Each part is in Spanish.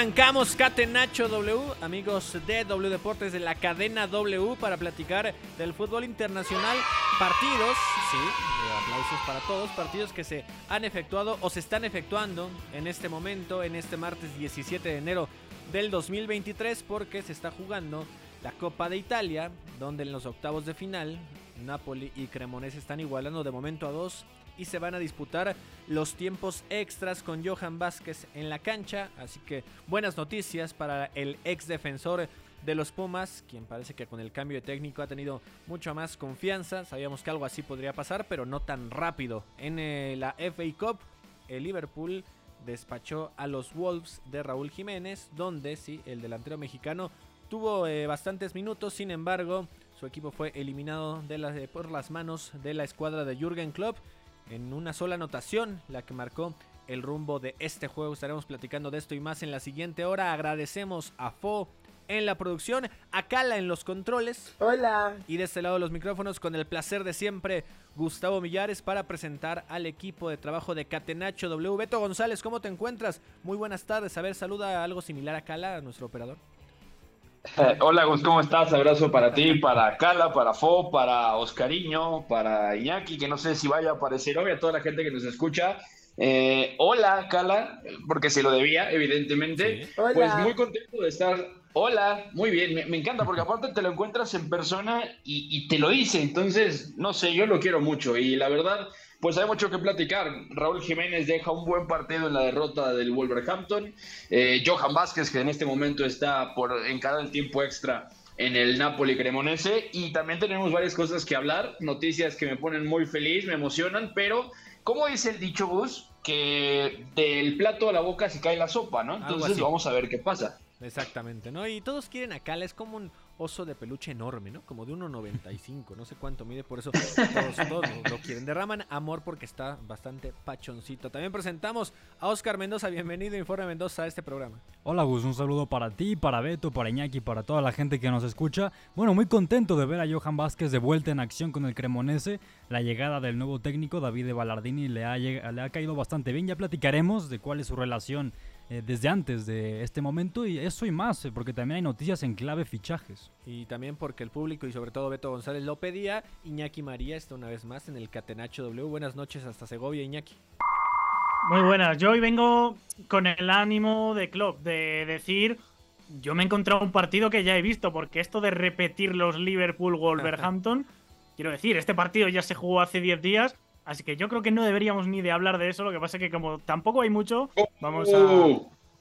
Arrancamos Catenacho W, amigos de W Deportes de la cadena W para platicar del fútbol internacional. Partidos, sí, aplausos para todos, partidos que se han efectuado o se están efectuando en este momento, en este martes 17 de enero del 2023, porque se está jugando la Copa de Italia, donde en los octavos de final Napoli y Cremonese están igualando de momento a dos y se van a disputar los tiempos extras con Johan Vázquez en la cancha. Así que buenas noticias para el ex defensor de los Pumas, quien parece que con el cambio de técnico ha tenido mucha más confianza. Sabíamos que algo así podría pasar, pero no tan rápido. En eh, la FA Cup, el Liverpool despachó a los Wolves de Raúl Jiménez, donde sí, el delantero mexicano tuvo eh, bastantes minutos, sin embargo, su equipo fue eliminado de las- por las manos de la escuadra de Jürgen Klopp en una sola anotación, la que marcó el rumbo de este juego. Estaremos platicando de esto y más en la siguiente hora. Agradecemos a Fo en la producción, a Cala en los controles. Hola. Y de este lado de los micrófonos, con el placer de siempre, Gustavo Millares para presentar al equipo de trabajo de Catenacho W. Beto González, ¿cómo te encuentras? Muy buenas tardes. A ver, saluda algo similar a Cala, a nuestro operador. Hola Gus, ¿cómo estás? Abrazo para ti, para Cala, para Fo, para Oscariño, para Iñaki, que no sé si vaya a aparecer hoy, a toda la gente que nos escucha. Eh, hola Cala, porque se lo debía, evidentemente. Sí. Hola. Pues muy contento de estar. Hola, muy bien, me, me encanta porque aparte te lo encuentras en persona y, y te lo dice, entonces, no sé, yo lo quiero mucho y la verdad, pues hay mucho que platicar. Raúl Jiménez deja un buen partido en la derrota del Wolverhampton. Eh, Johan Vázquez, que en este momento está por encarar el tiempo extra en el Napoli Cremonese. Y también tenemos varias cosas que hablar, noticias que me ponen muy feliz, me emocionan, pero como dice el dicho Gus, que del plato a la boca se cae la sopa, ¿no? Entonces vamos a ver qué pasa. Exactamente, ¿no? Y todos quieren a Cala, es como un oso de peluche enorme, ¿no? Como de 1,95, no sé cuánto mide, por eso todos, lo, quieren. Derraman amor porque está bastante pachoncito. También presentamos a Oscar Mendoza, bienvenido, Informe Mendoza, a este programa. Hola Gus, un saludo para ti, para Beto, para Iñaki, para toda la gente que nos escucha. Bueno, muy contento de ver a Johan Vázquez de vuelta en acción con el Cremonese. La llegada del nuevo técnico, David Ballardini, le ha, le ha caído bastante bien. Ya platicaremos de cuál es su relación eh, desde antes de este momento y eso y más, eh, porque también hay noticias en clave fichajes. Y también porque el público y sobre todo Beto González lo pedía, Iñaki María está una vez más en el Catenacho W. Buenas noches hasta Segovia, Iñaki. Muy buenas. Yo hoy vengo con el ánimo de club, de decir, yo me he encontrado un partido que ya he visto, porque esto de repetir los Liverpool-Wolverhampton, quiero decir, este partido ya se jugó hace 10 días, así que yo creo que no deberíamos ni de hablar de eso, lo que pasa es que como tampoco hay mucho, vamos a,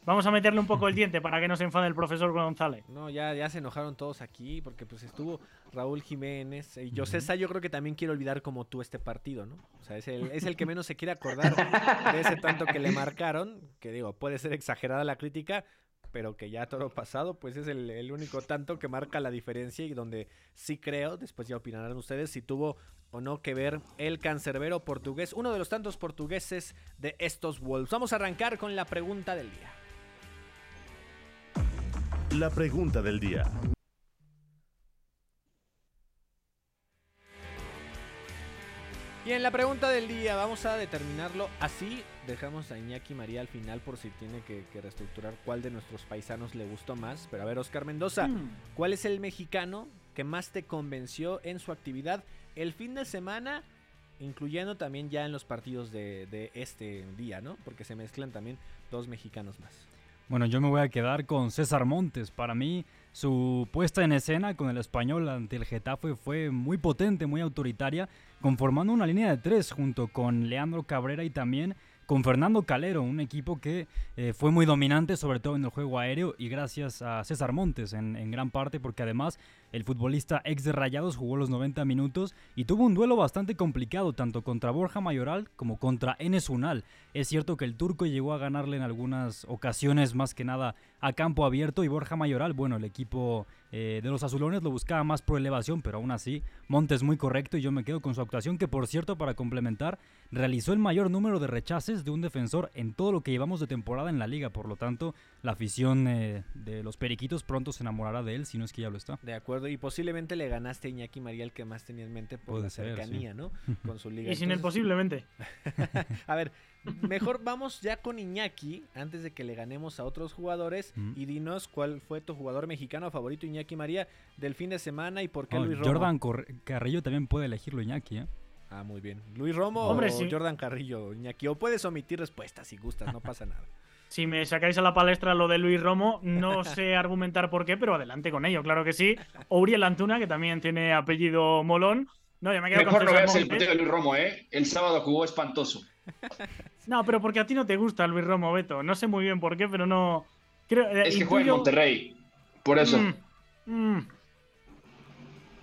vamos a meterle un poco el diente para que no se enfade el profesor González. No, ya, ya se enojaron todos aquí porque pues estuvo Raúl Jiménez y José Sá, yo creo que también quiere olvidar como tú este partido, ¿no? O sea, es el, es el que menos se quiere acordar de ese tanto que le marcaron, que digo, puede ser exagerada la crítica, pero que ya todo pasado, pues es el, el único tanto que marca la diferencia y donde sí creo, después ya opinarán ustedes si tuvo o no que ver el cancerbero portugués, uno de los tantos portugueses de estos Wolves. Vamos a arrancar con la pregunta del día. La pregunta del día. Y Bien, la pregunta del día, vamos a determinarlo así. Dejamos a Iñaki María al final por si tiene que, que reestructurar cuál de nuestros paisanos le gustó más. Pero a ver, Oscar Mendoza, Hmm. ¿cuál es el mexicano que más te convenció en su actividad el fin de semana? Incluyendo también ya en los partidos de, este día, ¿no? Porque se mezclan también dos mexicanos más. Bueno, yo me voy a quedar con César Montes. Para mí, su puesta en escena con el español ante el Getafe fue muy potente, muy autoritaria, conformando una línea de tres junto con Leandro Cabrera y también con Fernando Calero, un equipo que eh, fue muy dominante, sobre todo en el juego aéreo, y gracias a César Montes en, en gran parte, porque además el futbolista ex de Rayados jugó los 90 minutos y tuvo un duelo bastante complicado, tanto contra Borja Mayoral como contra Enes Unal. Es cierto que el turco llegó a ganarle en algunas ocasiones, más que nada a campo abierto, y Borja Mayoral, bueno, el equipo eh, de los azulones lo buscaba más por elevación, pero aún así, Montes muy correcto y yo me quedo con su actuación, que por cierto, para complementar, realizó el mayor número de rechaces de un defensor en todo lo que llevamos de temporada en la liga, por lo tanto, la afición eh, de los periquitos pronto se enamorará de él, si no es que ya lo está. De acuerdo, y posiblemente le ganaste a Iñaki María el que más tenía en mente por Puede la ser, sí. cercanía, ¿no? Con su liga. Y sin el Entonces, posiblemente. A ver, mejor vamos ya con Iñaki antes de que le ganemos a otros jugadores Mm. y dinos cuál fue tu jugador mexicano favorito Iñaki María del fin de semana y por qué Oh, Luis Romo. Jordan Carrillo también puede elegirlo Iñaki, ¿eh? Ah, muy bien. Luis Romo Hombre, o sí. Jordan Carrillo, Iñaki. O puedes omitir respuestas si gustas, no pasa nada. Si me sacáis a la palestra lo de Luis Romo, no sé argumentar por qué, pero adelante con ello, claro que sí. O Uriel Antuna, que también tiene apellido molón. No, ya me quedo Mejor con no veas el partido de Luis Romo, ¿eh? El sábado jugó espantoso. No, pero porque a ti no te gusta Luis Romo, Beto. No sé muy bien por qué, pero no. Creo, eh, Es que juega en Monterrey. Por eso. Mm, mm.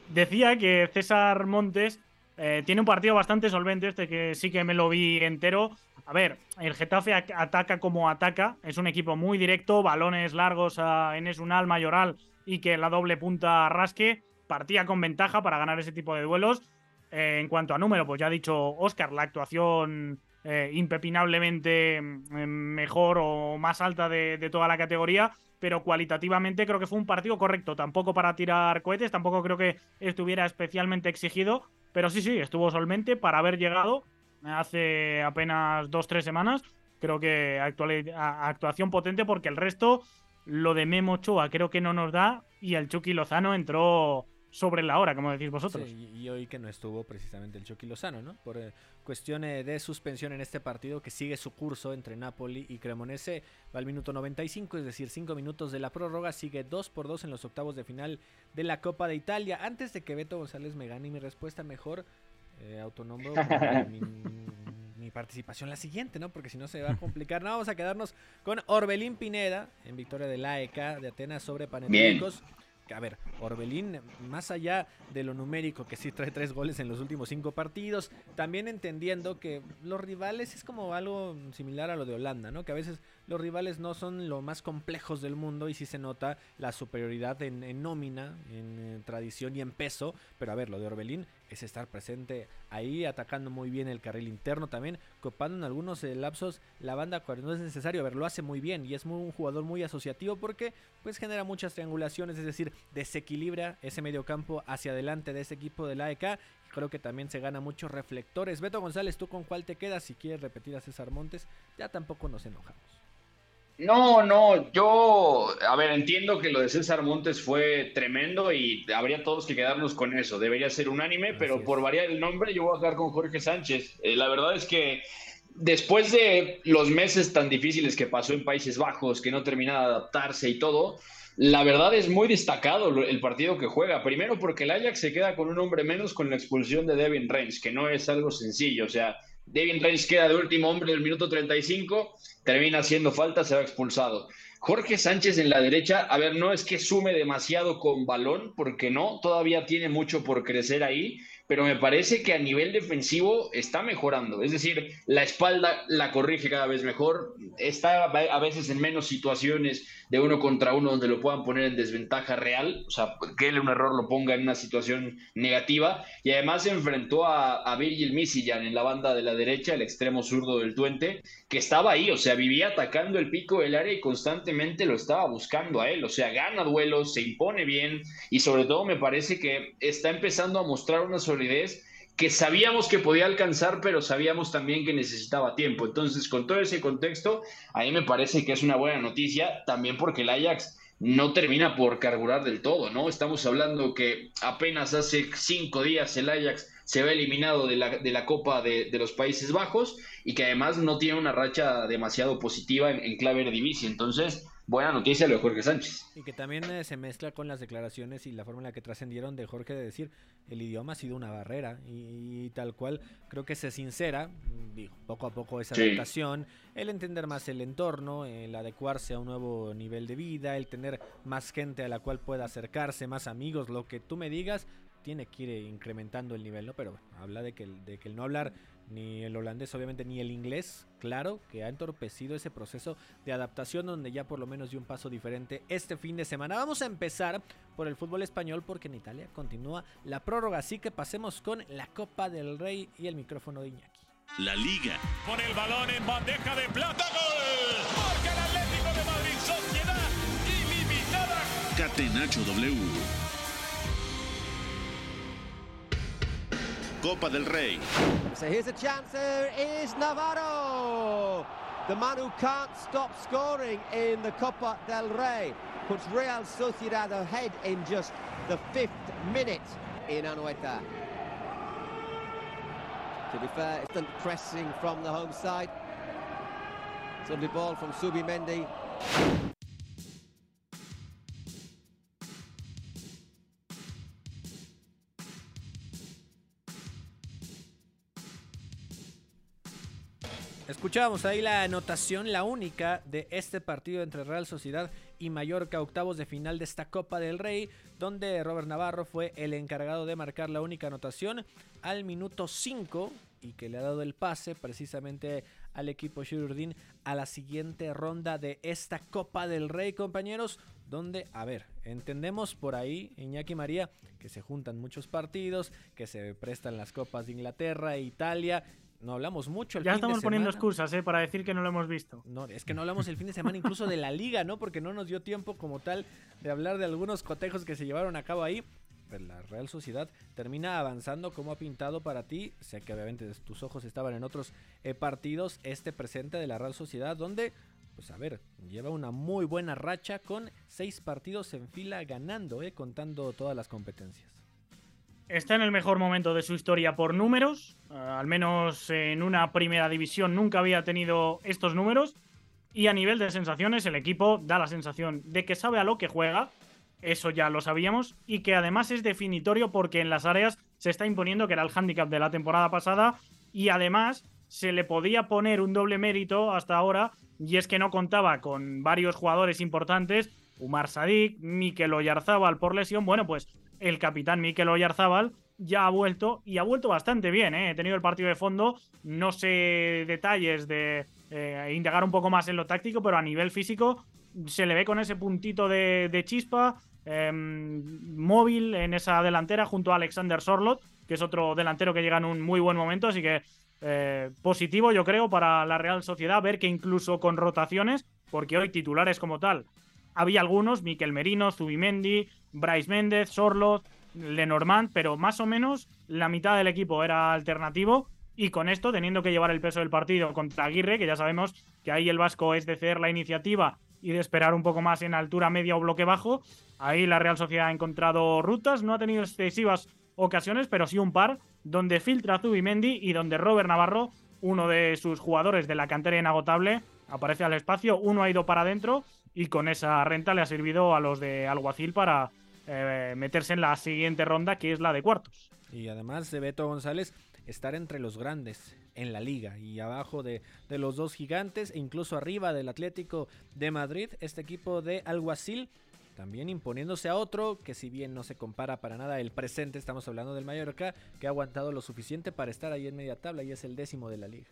Decía que César Montes eh, tiene un partido bastante solvente, este que sí que me lo vi entero. A ver, el Getafe ac- ataca como ataca, es un equipo muy directo, balones largos a Enes Unal, Mayoral y que la doble punta rasque. Partía con ventaja para ganar ese tipo de duelos. Eh, en cuanto a número, pues ya ha dicho Oscar, la actuación eh, impepinablemente mm, mejor o más alta de, toda la categoría, pero cualitativamente creo que fue un partido correcto. Tampoco para tirar cohetes, tampoco creo que estuviera especialmente exigido, pero sí, sí, estuvo solvente para haber llegado hace apenas dos, tres semanas. Creo que actuación potente porque el resto, lo de Memo Ochoa creo que no nos da y el Chucky Lozano entró sobre la hora, como decís vosotros. Sí, y hoy que no estuvo precisamente el Chucky Lozano, ¿no? Por eh, cuestión eh, de suspensión en este partido que sigue su curso entre Napoli y Cremonese. Va al minuto 95, es decir, 5 minutos de la prórroga. Sigue 2 por 2 en los octavos de final de la Copa de Italia. Antes de que Beto González me gane mi respuesta, mejor eh, autonombro mi, mi participación la siguiente, ¿no? Porque si no se va a complicar. No, vamos a quedarnos con Orbelín Pineda en victoria del AEK de Atenas sobre Panathinaikos. Que, A ver, Orbelín, más allá de lo numérico, que sí trae tres goles en los últimos cinco partidos, también entendiendo que los rivales es como algo similar a lo de Holanda, ¿no? Que a veces los rivales no son lo más complejos del mundo y sí se nota la superioridad en, nómina, en, eh, tradición y en peso. Pero a ver, lo de Orbelín es estar presente ahí, atacando muy bien el carril interno también, copando en algunos eh, lapsos la banda cuando no es necesario. A ver, lo hace muy bien y es muy- un jugador muy asociativo porque pues genera muchas triangulaciones, es decir, desequilibra ese mediocampo hacia adelante de ese equipo del AEK. Creo que también se gana muchos reflectores. Beto González, ¿tú con cuál te quedas? Si quieres repetir a César Montes, ya tampoco nos enojamos. No, no, yo, a ver, entiendo que lo de César Montes fue tremendo y habría todos que quedarnos con eso. Debería ser unánime, Así pero es. por variar el nombre, yo voy a quedar con Jorge Sánchez. Eh, la verdad es que después de los meses tan difíciles que pasó en Países Bajos, que no termina de adaptarse y todo, la verdad es muy destacado el partido que juega. Primero porque el Ajax se queda con un hombre menos con la expulsión de Devin Reigns, que no es algo sencillo. O sea, Devin Reigns queda de último hombre en el minuto 35, termina haciendo falta, se va expulsado. Jorge Sánchez en la derecha, a ver, no es que sume demasiado con balón, porque no, todavía tiene mucho por crecer ahí, pero me parece que a nivel defensivo está mejorando. Es decir, la espalda la corrige cada vez mejor, está a veces en menos situaciones de uno contra uno donde lo puedan poner en desventaja real, o sea, que él un error lo ponga en una situación negativa, y además se enfrentó a, a Virgil Misijan en la banda de la derecha, el extremo zurdo del Tuente, que estaba ahí, o sea, vivía atacando el pico del área y constantemente lo estaba buscando a él, o sea, gana duelos, se impone bien y sobre todo me parece que está empezando a mostrar una solidez que sabíamos que podía alcanzar, pero sabíamos también que necesitaba tiempo. Entonces, con todo ese contexto, a mí me parece que es una buena noticia, también porque el Ajax no termina por carburar del todo, ¿no? Estamos hablando que apenas hace cinco días el Ajax se ve eliminado de la, de la Copa de, los Países Bajos y que además no tiene una racha demasiado positiva en, en clave de. Entonces, buena noticia lo de Jorge Sánchez. Y que también eh, se mezcla con las declaraciones y la forma en la que trascendieron de Jorge de decir el idioma ha sido una barrera y, tal cual creo que se sincera, digo, poco a poco esa adaptación, el entender más el entorno, el adecuarse a un nuevo nivel de vida, el tener más gente a la cual pueda acercarse, más amigos, lo que tú me digas, tiene que ir incrementando el nivel, ¿no? Pero habla de que, de que el no hablar ni el holandés, obviamente, ni el inglés, claro, que ha entorpecido ese proceso de adaptación donde ya por lo menos dio un paso diferente este fin de semana. Vamos a empezar por el fútbol español porque en Italia continúa la prórroga, así que pasemos con la Copa del Rey y el micrófono de Iñaki. La Liga. Con el balón en bandeja de plata, gol. Marca el Atlético de Madrid, sociedad ilimitada. Catenacho W. Copa del Rey. So here's a chance. There is Navarro. The man who can't stop scoring in the Copa del Rey puts Real Sociedad ahead in just the fifth minute in Anoeta. To be fair, it's done pressing from the home side. Sunday ball from Subimendi. Escuchábamos ahí la anotación, la única de este partido entre Real Sociedad y Mallorca, octavos de final de esta Copa del Rey, donde Robert Navarro fue el encargado de marcar la única anotación al minuto 5 y que le ha dado el pase precisamente al equipo Shirurdin a la siguiente ronda de esta Copa del Rey, compañeros. Donde, a ver, entendemos por ahí, Iñaki María, que se juntan muchos partidos, que se prestan las copas de Inglaterra e Italia, no hablamos mucho el ya estamos poniendo excusas ¿eh? para decir que no lo hemos visto. No, es que no hablamos el fin de semana incluso de la liga, ¿no? Porque no nos dio tiempo como tal de hablar de algunos cotejos que se llevaron a cabo ahí. Pero la Real Sociedad termina avanzando como ha pintado para ti. Sé que obviamente tus ojos estaban en otros eh, partidos. Este presente de la Real Sociedad donde, pues a ver, lleva una muy buena racha con seis partidos en fila ganando, ¿eh? contando todas las competencias está en el mejor momento de su historia por números. Eh, al menos en una primera división nunca había tenido estos números. Y a nivel de sensaciones, el equipo da la sensación de que sabe a lo que juega. Eso ya lo sabíamos. Y que además es definitorio porque en las áreas se está imponiendo que era el hándicap de la temporada pasada. Y además se le podía poner un doble mérito hasta ahora. Y es que no contaba con varios jugadores importantes. Umar Sadik, Mikel Oyarzábal por lesión. Bueno, pues el capitán Mikel Oyarzábal ya ha vuelto y ha vuelto bastante bien. ¿eh? He tenido el partido de fondo, no sé detalles de eh, indagar un poco más en lo táctico, pero a nivel físico se le ve con ese puntito de, chispa em, móvil en esa delantera junto a Alexander Sorlot, que es otro delantero que llega en un muy buen momento, así que eh, positivo yo creo para la Real Sociedad ver que incluso con rotaciones, porque hoy titulares como tal, había algunos, Miquel Merino, Zubimendi, Bryce Méndez, Sorlot, Lenormand, pero más o menos la mitad del equipo era alternativo. Y con esto, teniendo que llevar el peso del partido contra Aguirre, que ya sabemos que ahí el Vasco es de ceder la iniciativa y de esperar un poco más en altura media o bloque bajo, ahí la Real Sociedad ha encontrado rutas, no ha tenido excesivas ocasiones, pero sí un par, donde filtra Zubimendi y donde Robert Navarro, uno de sus jugadores de la cantera inagotable, aparece al espacio, uno ha ido para adentro y con esa renta le ha servido a los de Alguacil para eh, meterse en la siguiente ronda, que es la de cuartos. Y además de Beto González, estar entre los grandes en la liga y abajo de, de, los dos gigantes e incluso arriba del Atlético de Madrid, este equipo de Alguacil también imponiéndose a otro que si bien no se compara para nada el presente, estamos hablando del Mallorca, que ha aguantado lo suficiente para estar ahí en media tabla y es el décimo de la liga.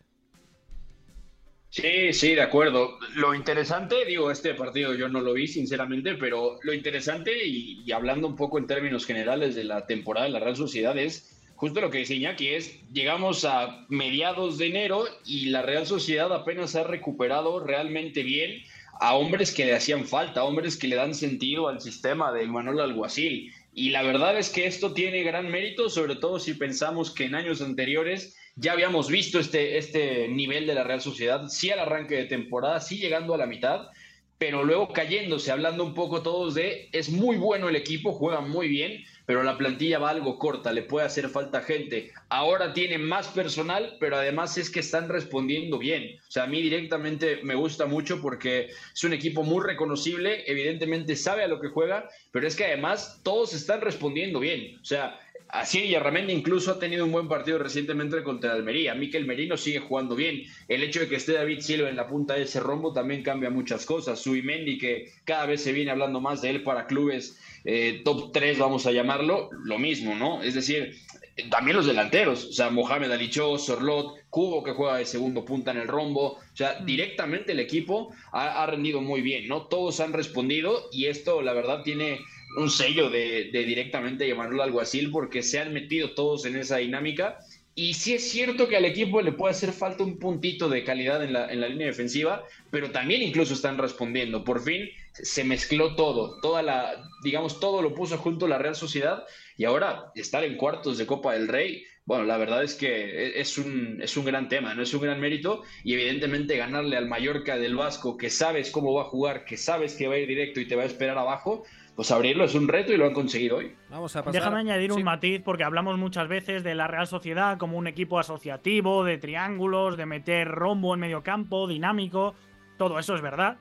Sí, sí, de acuerdo. Lo interesante, digo, este partido yo no lo vi sinceramente, pero lo interesante y, hablando un poco en términos generales de la temporada de la Real Sociedad es justo lo que dice Iñaki, es llegamos a mediados de enero y la Real Sociedad apenas ha recuperado realmente bien a hombres que le hacían falta, hombres que le dan sentido al sistema de Manuel Alguacil. Y la verdad es que esto tiene gran mérito, sobre todo si pensamos que en años anteriores ya habíamos visto este, este nivel de la Real Sociedad, sí al arranque de temporada, sí llegando a la mitad, pero luego cayéndose, hablando un poco todos de, es muy bueno el equipo, juega muy bien, pero la plantilla va algo corta, le puede hacer falta gente. Ahora tiene más personal, pero además es que están respondiendo bien. O sea, a mí directamente me gusta mucho porque es un equipo muy reconocible, evidentemente sabe a lo que juega, pero es que además todos están respondiendo bien. O sea, Así Yarramendi incluso ha tenido un buen partido recientemente contra Almería. Miquel Merino sigue jugando bien. El hecho de que esté David Silva en la punta de ese rombo también cambia muchas cosas. Suimendi, que cada vez se viene hablando más de él para clubes eh, top 3, vamos a llamarlo, lo mismo, ¿no? Es decir, también los delanteros, o sea, Mohamed Alichó, Sorlot, Cubo que juega de segundo punta en el rombo, o sea, mm. directamente el equipo ha, ha rendido muy bien, ¿no? Todos han respondido y esto, la verdad, tiene un sello de, directamente llamarlo alguacil porque se han metido todos en esa dinámica. Y sí es cierto que al equipo le puede hacer falta un puntito de calidad en la, en la línea defensiva, pero también incluso están respondiendo. Por fin se mezcló todo, toda la, digamos, todo lo puso junto a la Real Sociedad y ahora estar en cuartos de Copa del Rey, bueno, la verdad es que e, es un, es un gran tema, no es un gran mérito y evidentemente ganarle al Mallorca del Vasco, que sabes cómo va a jugar, que sabes que va a ir directo y te va a esperar abajo, pues abrirlo es un reto y lo han conseguido hoy. Vamos a Déjame añadir un matiz porque hablamos muchas veces de la Real Sociedad como un equipo asociativo, de triángulos, de meter rombo en medio campo, dinámico. Todo eso es verdad.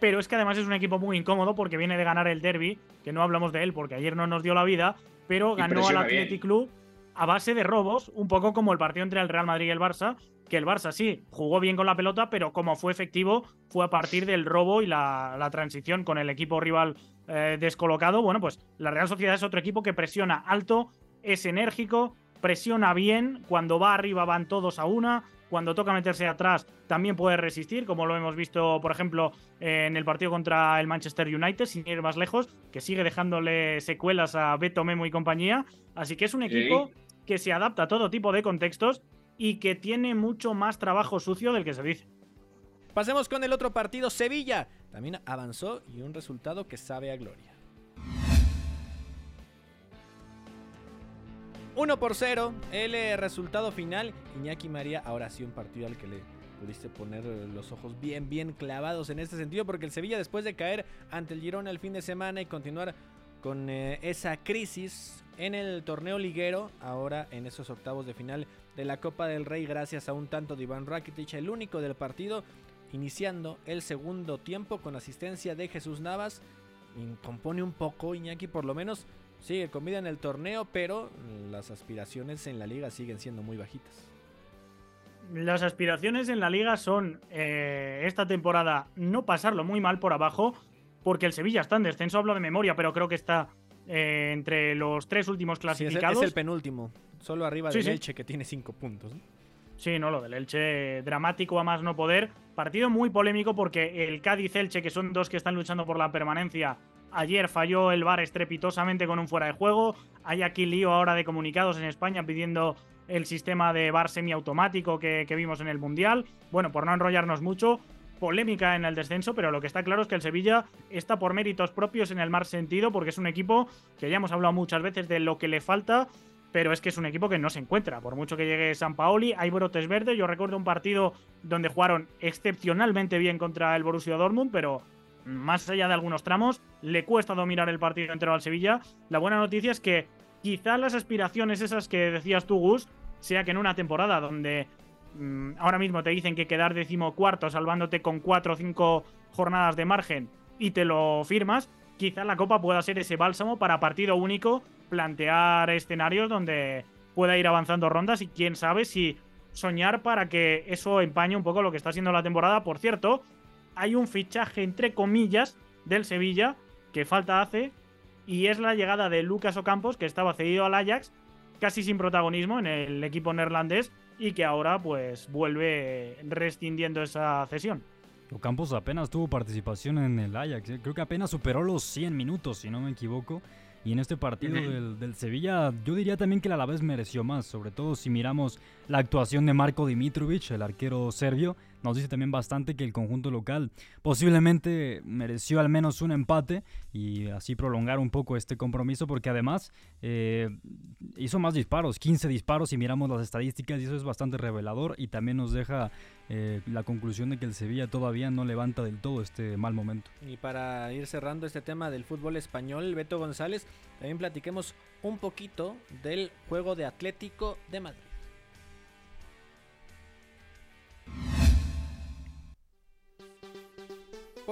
Pero es que además es un equipo muy incómodo porque viene de ganar el derby, que no hablamos de él porque ayer no nos dio la vida, pero ganó al Athletic Club a base de robos, un poco como el partido entre el Real Madrid y el Barça, que el Barça sí jugó bien con la pelota, pero como fue efectivo fue a partir del robo y la, transición con el equipo rival eh, descolocado. Bueno, pues la Real Sociedad es otro equipo que presiona alto, es enérgico, presiona bien, cuando va arriba van todos a una, cuando toca meterse atrás también puede resistir, como lo hemos visto, por ejemplo, en el partido contra el Manchester United, sin ir más lejos, que sigue dejándole secuelas a Beto Memo y compañía. Así que es un equipo que se adapta a todo tipo de contextos y que tiene mucho más trabajo sucio del que se dice. Pasemos con el otro partido, Sevilla. También avanzó y un resultado que sabe a gloria. 1 por 0, el eh, resultado final. Iñaki María, ahora sí un partido al que le pudiste poner los ojos bien, bien clavados en este sentido, porque el Sevilla después de caer ante el Girona el fin de semana y continuar con eh, esa crisis en el torneo liguero, ahora en esos octavos de final de la Copa del Rey gracias a un tanto de Iván Rakitic, el único del partido, iniciando el segundo tiempo con asistencia de Jesús Navas. Compone un poco Iñaki, por lo menos sigue con vida en el torneo, pero las aspiraciones en la liga siguen siendo muy bajitas. Las aspiraciones en la liga son eh, esta temporada no pasarlo muy mal por abajo, porque el Sevilla está en descenso, hablo de memoria, pero creo que está eh, entre los tres últimos clasificados. es, el, penúltimo, solo arriba del Elche que tiene cinco puntos. Sí, no, lo del Elche dramático a más no poder. Partido muy polémico porque el Cádiz-Elche, que son dos que están luchando por la permanencia, ayer falló el VAR estrepitosamente con un fuera de juego. Hay aquí lío ahora de comunicados en España pidiendo el sistema de VAR semiautomático que, que vimos en el Mundial. Bueno, por no enrollarnos mucho, polémica en el descenso, pero lo que está claro es que el Sevilla está por méritos propios en el más sentido, porque es un equipo que ya hemos hablado muchas veces de lo que le falta, pero es que es un equipo que no se encuentra. Por mucho que llegue San Paoli, hay brotes verdes. Yo recuerdo un partido donde jugaron excepcionalmente bien contra el Borussia Dortmund, pero más allá de algunos tramos, le cuesta dominar el partido entero al Sevilla. La buena noticia es que quizás las aspiraciones esas que decías tú, Gus, sea que en una temporada donde Mm, ahora mismo te dicen que quedar decimocuarto salvándote con cuatro o cinco jornadas de margen y te lo firmas, quizá la Copa pueda ser ese bálsamo para partido único, plantear escenarios donde pueda ir avanzando rondas y quién sabe si soñar para que eso empañe un poco lo que está siendo la temporada. Por cierto, hay un fichaje entre comillas del Sevilla que falta hace y es la llegada de Lucas Ocampos que estaba cedido al Ajax casi sin protagonismo en el equipo neerlandés y que ahora pues vuelve rescindiendo esa cesión. Ocampos apenas tuvo participación en el Ajax, ¿eh? creo que apenas superó los 100 minutos, si no me equivoco. Y en este partido del, Sevilla, yo diría también que la Alavés mereció más, sobre todo si miramos la actuación de Marco Dimitrovic, el arquero serbio. Nos dice también bastante que el conjunto local posiblemente mereció al menos un empate y así prolongar un poco este compromiso porque además eh, hizo más disparos, 15 disparos y miramos las estadísticas y eso es bastante revelador y también nos deja eh, la conclusión de que el Sevilla todavía no levanta del todo este mal momento. Y para ir cerrando este tema del fútbol español, Beto González, también platiquemos un poquito del juego de Atlético de Madrid.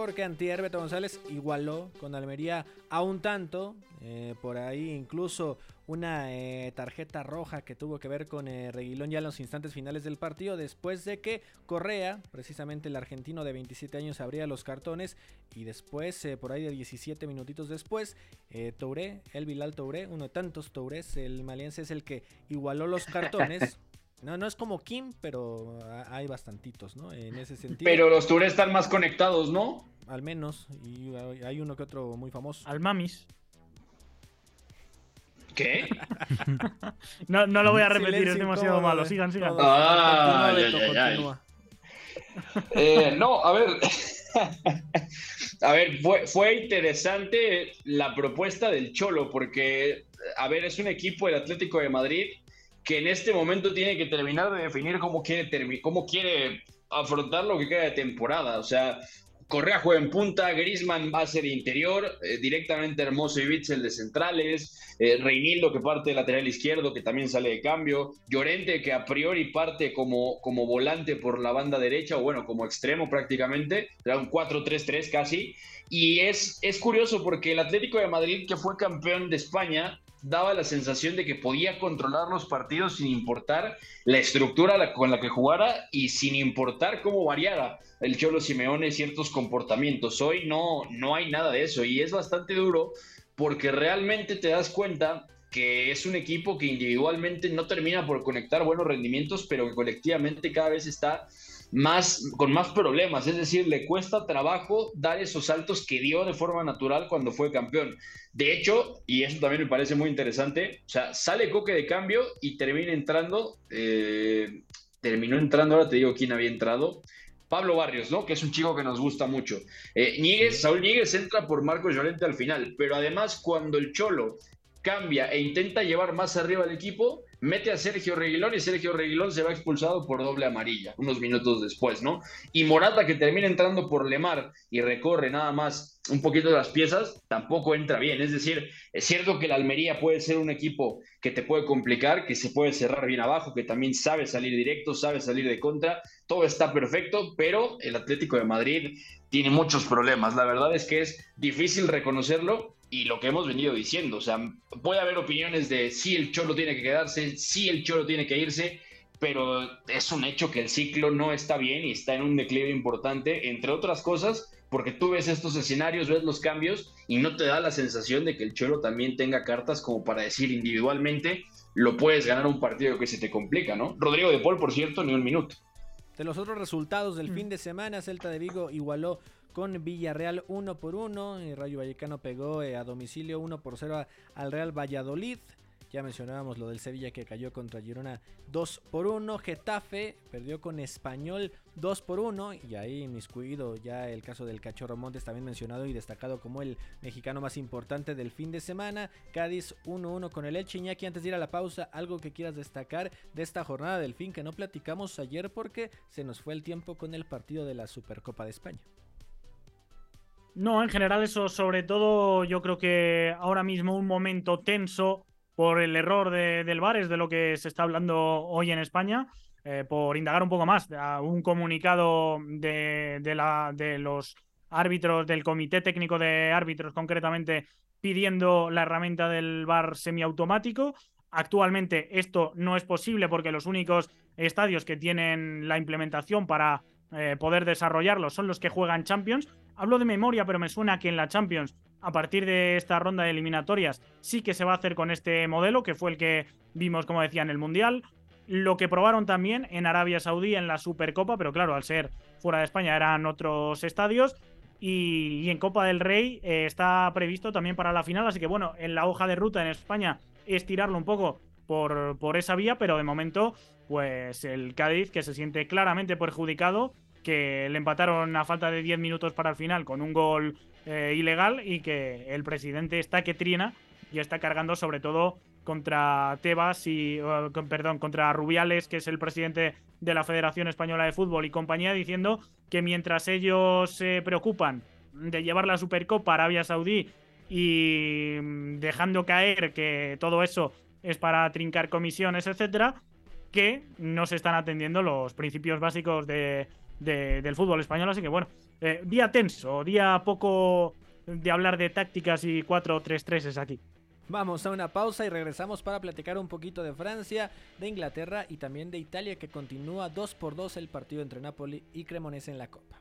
Porque Antier Beto González igualó con Almería a un tanto. Eh, por ahí incluso una eh, tarjeta roja que tuvo que ver con eh, Reguilón ya en los instantes finales del partido. Después de que Correa, precisamente el argentino de 27 años, abría los cartones. Y después, por ahí de 17 minutitos después, Touré, el Bilal Touré, uno de tantos Tourés, el maliense es el que igualó los cartones. No, no es como Kim, pero hay bastantitos, ¿no? En ese sentido. Pero los tours están más conectados, ¿no? Al menos. Y hay uno que otro muy famoso. Al Mamis. ¿Qué? no, no lo voy a repetir, es demasiado malo. Sigan, sigan. ah, ya, eh, no, a ver. a ver, fue, fue interesante la propuesta del Cholo, porque, a ver, es un equipo del Atlético de Madrid que en este momento tiene que terminar de definir cómo quiere, cómo quiere afrontar lo que queda de temporada. O sea, Correa juega en punta, Grisman va a ser interior, eh, directamente Hermoso y Witzel de centrales, eh, Reinildo que parte de lateral izquierdo, que también sale de cambio, Llorente que a priori parte como, como volante por la banda derecha, o bueno, como extremo prácticamente, era un 4-3-3 casi. Y es, es curioso porque el Atlético de Madrid, que fue campeón de España, daba la sensación de que podía controlar los partidos sin importar la estructura con la que jugara y sin importar cómo variara el Cholo Simeone ciertos comportamientos. Hoy no, no hay nada de eso y es bastante duro porque realmente te das cuenta que es un equipo que individualmente no termina por conectar buenos rendimientos, pero que colectivamente cada vez está más, con más problemas, es decir, le cuesta trabajo dar esos saltos que dio de forma natural cuando fue campeón. De hecho, y eso también me parece muy interesante, o sea, sale Coque de cambio y termina entrando, eh, terminó entrando, ahora te digo quién había entrado, Pablo Barrios, ¿no? Que es un chico que nos gusta mucho. Eh, Saúl Níguez entra por Marcos Llorente al final, pero además cuando el Cholo cambia e intenta llevar más arriba al equipo, mete a Sergio Reguilón y Sergio Reguilón se va expulsado por doble amarilla, unos minutos después, ¿no? Y Morata, que termina entrando por Lemar y recorre nada más un poquito las piezas, tampoco entra bien. Es decir, es cierto que la Almería puede ser un equipo que te puede complicar, que se puede cerrar bien abajo, que también sabe salir directo, sabe salir de contra, todo está perfecto, pero el Atlético de Madrid tiene muchos problemas. La verdad es que es difícil reconocerlo y lo que hemos venido diciendo. O sea, puede haber opiniones de si el Cholo tiene que quedarse, si el Cholo tiene que irse, pero es un hecho que el ciclo no está bien y está en un declive importante, entre otras cosas, porque tú ves estos escenarios, ves los cambios y no te da la sensación de que el Cholo también tenga cartas como para decir individualmente lo puedes ganar un partido que se te complica, ¿no? Rodrigo de Paul, por cierto, ni un minuto. De los otros resultados del mm. fin de semana, Celta de Vigo igualó con Villarreal 1 por 1. Y Rayo Vallecano pegó eh, a domicilio 1 por 0 al Real Valladolid. Ya mencionábamos lo del Sevilla que cayó contra Girona 2 por 1. Getafe perdió con Español 2 por 1. Y ahí miscuido ya el caso del Cachorro Montes también mencionado y destacado como el mexicano más importante del fin de semana. Cádiz 1-1 con el Elche. Iñaki, antes de ir a la pausa, algo que quieras destacar de esta jornada del fin que no platicamos ayer porque se nos fue el tiempo con el partido de la Supercopa de España. No, en general eso, sobre todo yo creo que ahora mismo un momento tenso por el error del VAR es de lo que se está hablando hoy en España. Eh, por indagar un poco más, un comunicado de, la, de los árbitros, del Comité Técnico de Árbitros concretamente, pidiendo la herramienta del VAR semiautomático. Actualmente esto no es posible porque los únicos estadios que tienen la implementación para eh, poder desarrollarlo son los que juegan Champions. Hablo de memoria, pero me suena que en la Champions, a partir de esta ronda de eliminatorias, sí que se va a hacer con este modelo, que fue el que vimos, como decía, en el Mundial. Lo que probaron también en Arabia Saudí en la Supercopa, pero claro, al ser fuera de España eran otros estadios. Y, en Copa del Rey eh, está previsto también para la final, así que bueno, en la hoja de ruta en España es tirarlo un poco por, por esa vía, pero de momento, pues el Cádiz, que se siente claramente perjudicado que le empataron a falta de 10 minutos para el final con un gol eh, ilegal y que el presidente está que trina y está cargando sobre todo contra Tebas y eh, perdón, contra Rubiales, que es el presidente de la Federación Española de Fútbol y compañía, diciendo que mientras ellos se preocupan de llevar la Supercopa a Arabia Saudí y mm, dejando caer que todo eso es para trincar comisiones, etcétera, que no se están atendiendo los principios básicos de, de- del fútbol español. Así que bueno, eh, día tenso, día poco de hablar de tácticas y 4-3-3 es aquí. Vamos a una pausa y regresamos para platicar un poquito de Francia, de Inglaterra y también de Italia que continúa 2 por 2 el partido entre Napoli y Cremonese en la Copa.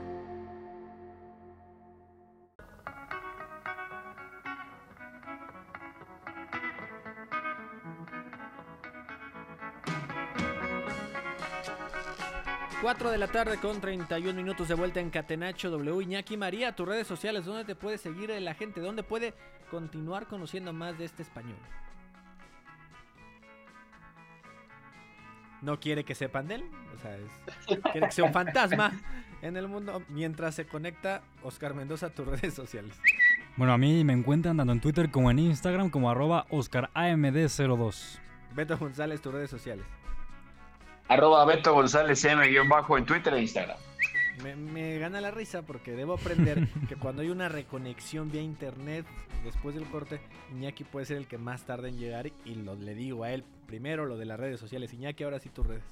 Cuatro de la tarde con 31 minutos de vuelta en Catenacho W. Iñaki María, tus redes sociales, ¿dónde te puede seguir la gente? ¿Dónde puede continuar conociendo más de este español? No quiere que sepan de él, o sea, es- quiere que sea un fantasma en el mundo mientras se conecta Oscar Mendoza a tus redes sociales. Bueno, a mí me encuentran tanto en Twitter como en Instagram como arroba OscarAMD02. Beto González, tus redes sociales. Arroba Beto González M-bajo en Twitter e Instagram. Me, me gana la risa porque debo aprender que cuando hay una reconexión vía internet después del corte, Iñaki puede ser el que más tarde en llegar y lo, le digo a él primero lo de las redes sociales. Iñaki, ahora sí tus redes.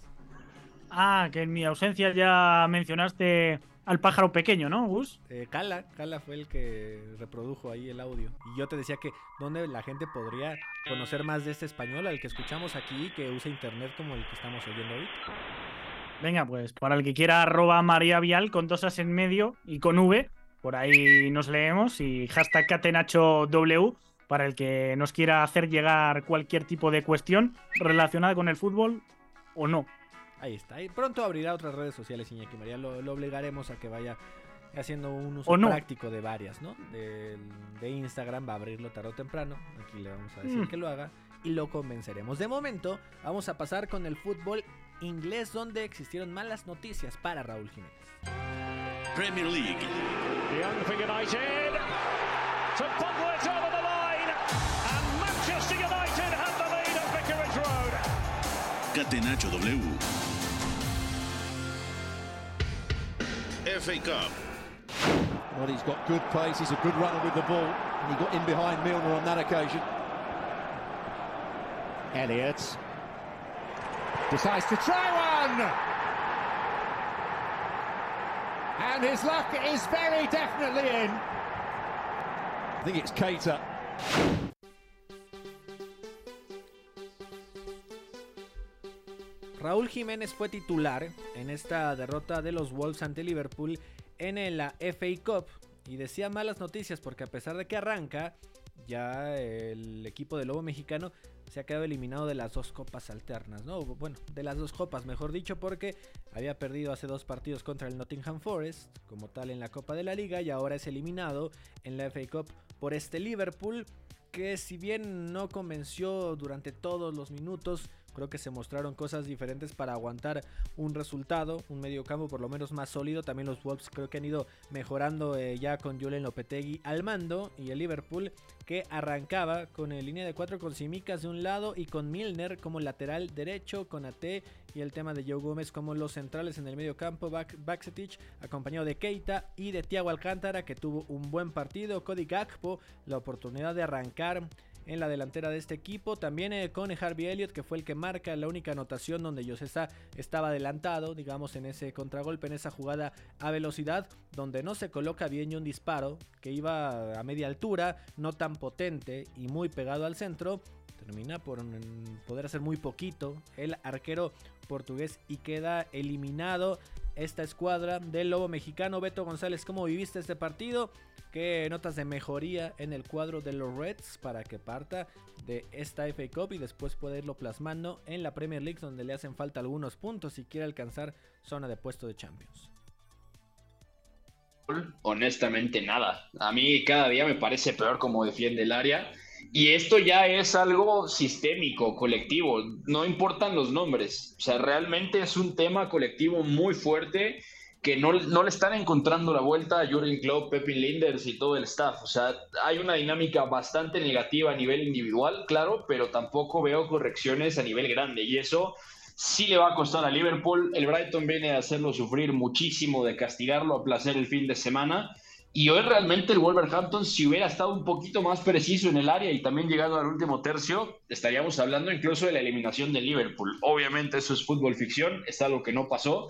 Ah, que en mi ausencia ya mencionaste al pájaro pequeño, ¿no, Gus? Eh, Cala, Cala fue el que reprodujo ahí el audio. Y yo te decía que donde la gente podría conocer más de este español al que escuchamos aquí que usa internet como el que estamos oyendo ahorita. Venga, pues para el que quiera arroba María Vial con dos as en medio y con V, por ahí nos leemos y hashtag CatenachoW para el que nos quiera hacer llegar cualquier tipo de cuestión relacionada con el fútbol o no. Ahí está. Y pronto abrirá otras redes sociales, Iñaki María. Lo, lo obligaremos a que vaya haciendo un uso no. práctico de varias, ¿no? De, Instagram va a abrirlo tarde o temprano. Aquí le vamos a decir Mm. que lo haga y lo convenceremos. De momento, vamos a pasar con el fútbol inglés, donde existieron malas noticias para Raúl Jiménez. Premier League. Young for United. To bubble it over the line. And Manchester United have the lead at Vicarage Road. Catenacho W. FA Cup. Well, he's got good pace. He's a good runner with the ball. And he got in behind Milner on that occasion. Elliott decides to try one. And his luck is very definitely in. I think it's Cater. Raúl Jiménez fue titular en esta derrota de los Wolves ante Liverpool en la FA Cup y decía malas noticias porque a pesar de que arranca, ya el equipo del Lobo Mexicano se ha quedado eliminado de las dos copas alternas, ¿no? Bueno, de las dos copas, mejor dicho, porque había perdido hace dos partidos contra el Nottingham Forest, como tal en la Copa de la Liga, y ahora es eliminado en la FA Cup por este Liverpool, que si bien no convenció durante todos los minutos, creo que se mostraron cosas diferentes para aguantar un resultado, un mediocampo por lo menos más sólido. También los Wolves creo que han ido mejorando eh, ya con Julen Lopetegui al mando y el Liverpool que arrancaba con el línea de cuatro con Simicas de un lado y con Milner como lateral derecho, con AT y el tema de Joe Gómez como los centrales en el medio campo, Baxetich acompañado de Keita y de Thiago Alcántara que tuvo un buen partido, Cody Gakpo la oportunidad de arrancar en la delantera de este equipo. También eh, con Harvey Elliott, que fue el que marca la única anotación donde Josesa estaba adelantado, digamos, en ese contragolpe, en esa jugada a velocidad, donde no se coloca bien y un disparo que iba a media altura, no tan potente y muy pegado al centro. termina por poder hacer muy poquito el arquero portugués y queda eliminado esta escuadra del Lobo Mexicano. Beto González, ¿cómo viviste este partido? ¿Qué notas de mejoría en el cuadro de los Reds para que parta de esta FA Cup y después pueda irlo plasmando en la Premier League donde le hacen falta algunos puntos si quiere alcanzar zona de puesto de Champions? Honestamente nada. A mí cada día me parece peor como defiende el área. Y esto ya es algo sistémico, colectivo, no importan los nombres, o sea, realmente es un tema colectivo muy fuerte que no, no le están encontrando la vuelta a Jurgen Klopp, Pepin Linders y todo el staff, o sea, hay una dinámica bastante negativa a nivel individual, claro, pero tampoco veo correcciones a nivel grande. Y eso sí le va a costar a Liverpool, el Brighton viene a hacerlo sufrir muchísimo, de castigarlo a placer el fin de semana y hoy realmente el Wolverhampton, si hubiera estado un poquito más preciso en el área y también llegado al último tercio, estaríamos hablando incluso de la eliminación de Liverpool. Obviamente eso es fútbol ficción, es algo que no pasó,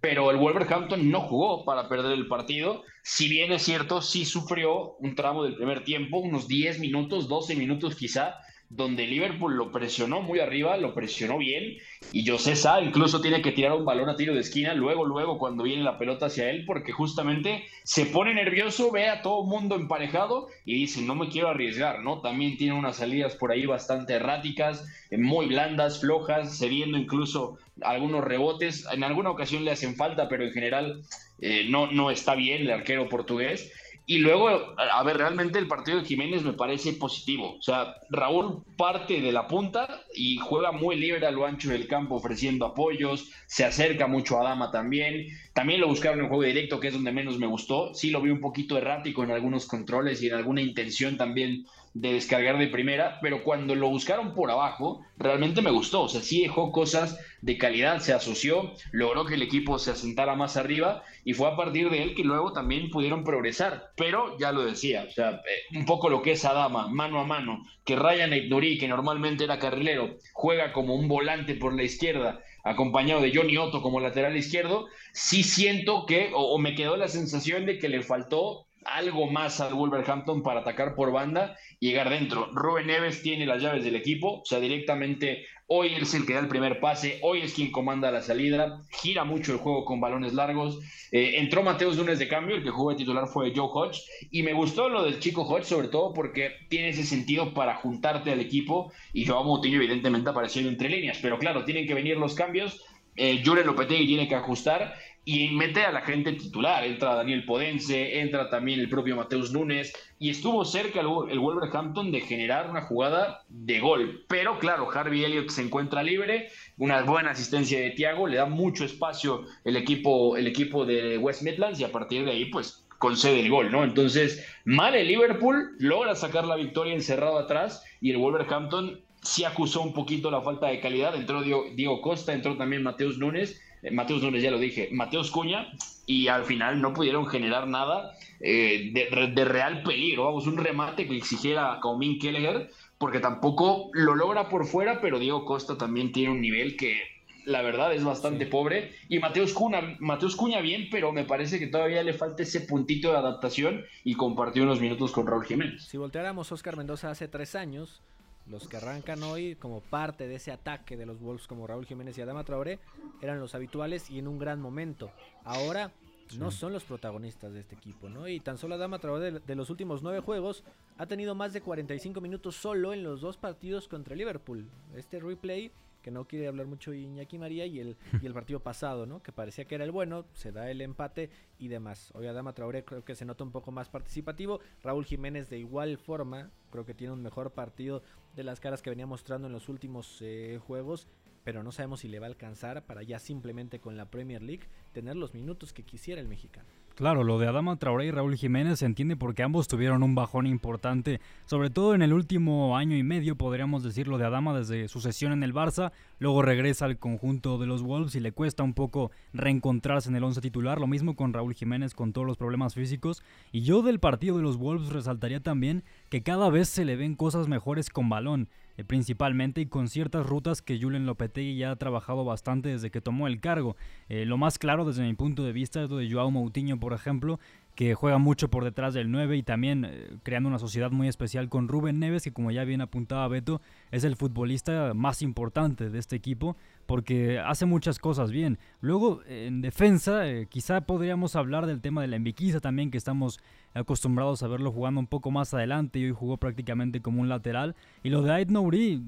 pero el Wolverhampton no jugó para perder el partido. Si bien es cierto, sí sufrió un tramo del primer tiempo, unos 10 minutos, 12 minutos quizá, donde Liverpool lo presionó muy arriba, lo presionó bien, y José Sá incluso tiene que tirar un balón a tiro de esquina, luego, luego, cuando viene la pelota hacia él, porque justamente se pone nervioso, ve a todo mundo emparejado y dice, no me quiero arriesgar, ¿no? También tiene unas salidas por ahí bastante erráticas, eh, muy blandas, flojas, cediendo incluso algunos rebotes, en alguna ocasión le hacen falta, pero en general eh, no, no está bien el arquero portugués. Y luego, a ver, realmente el partido de Jiménez me parece positivo. O sea, Raúl parte de la punta y juega muy libre a lo ancho del campo ofreciendo apoyos, se acerca mucho a Dama también. También lo buscaron en juego directo, que es donde menos me gustó. Sí lo vi un poquito errático en algunos controles y en alguna intención también de descargar de primera, pero cuando lo buscaron por abajo, realmente me gustó. O sea, sí dejó cosas de calidad, se asoció, logró que el equipo se asentara más arriba y fue a partir de él que luego también pudieron progresar. Pero ya lo decía, o sea, eh, un poco lo que es Adama, mano a mano, que Ryan Ignorí, que normalmente era carrilero, juega como un volante por la izquierda, acompañado de Johnny Otto como lateral izquierdo, sí siento que, o me quedó la sensación de que le faltó algo más al Wolverhampton para atacar por banda y llegar dentro. Rubén Neves tiene las llaves del equipo, o sea, directamente hoy es el que da el primer pase, hoy es quien comanda la salida, gira mucho el juego con balones largos. Eh, entró Mateus Nunes de cambio, el que jugó de titular fue Joe Hodge, y me gustó lo del chico Hodge, sobre todo porque tiene ese sentido para juntarte al equipo, y Joao Moutinho evidentemente apareciendo entre líneas, pero claro, tienen que venir los cambios, eh, Jure Lopetegui tiene que ajustar y mete a la gente titular. Entra Daniel Podense, entra también el propio Mateus Nunes y estuvo cerca el, Wolverhampton de generar una jugada de gol. Pero claro, Harvey Elliott se encuentra libre, una buena asistencia de Thiago, le da mucho espacio el equipo, el equipo de West Midlands y a partir de ahí pues concede el gol, ¿no? Entonces, mal el Liverpool logra sacar la victoria encerrado atrás y el Wolverhampton sí acusó un poquito la falta de calidad. Entró Diego Costa, entró también Mateus Nunes eh, Mateus Nunes ya lo dije, Mateus Cuña, y al final no pudieron generar nada eh, de, real peligro, vamos, un remate que exigiera a Comín Kelleher, porque tampoco lo logra por fuera, pero Diego Costa también tiene un nivel que la verdad es bastante pobre, y Mateus Cuña, Mateus Cuña bien, pero me parece que todavía le falta ese puntito de adaptación y compartió unos minutos con Raúl Jiménez. Si volteáramos Oscar Mendoza hace tres años, los que arrancan hoy como parte de ese ataque de los Wolves como Raúl Jiménez y Adama Traoré eran los habituales y en un gran momento. Ahora no son los protagonistas de este equipo, ¿no? Y tan solo Adama Traoré de, los últimos nueve juegos ha tenido más de 45 minutos solo en los dos partidos contra Liverpool. Este replay que no quiere hablar mucho Iñaki María y el, y el partido pasado, ¿no? Que parecía que era el bueno, se da el empate y demás. Hoy Adama Traoré creo que se nota un poco más participativo. Raúl Jiménez de igual forma, creo que tiene un mejor partido de las caras que venía mostrando en los últimos eh, juegos. Pero no sabemos si le va a alcanzar para ya simplemente con la Premier League tener los minutos que quisiera el mexicano. Claro, lo de Adama Traoré y Raúl Jiménez se entiende porque ambos tuvieron un bajón importante, sobre todo en el último año y medio, podríamos decirlo, de Adama desde su sesión en el Barça, luego regresa al conjunto de los Wolves y le cuesta un poco reencontrarse en el once titular, lo mismo con Raúl Jiménez con todos los problemas físicos, y yo del partido de los Wolves resaltaría también que cada vez se le ven cosas mejores con balón. Eh, principalmente y con ciertas rutas que Julen Lopetegui ya ha trabajado bastante desde que tomó el cargo. Eh, lo más claro desde mi punto de vista es lo de Joao Moutinho, por ejemplo, que juega mucho por detrás del 9 y también eh, creando una sociedad muy especial con Rubén Neves, que como ya bien apuntaba Beto, es el futbolista más importante de este equipo porque hace muchas cosas bien. Luego, en defensa, eh, quizá podríamos hablar del tema de la Enviquisa también, que estamos acostumbrados a verlo jugando un poco más adelante y hoy jugó prácticamente como un lateral. Y lo de Ait Nouri,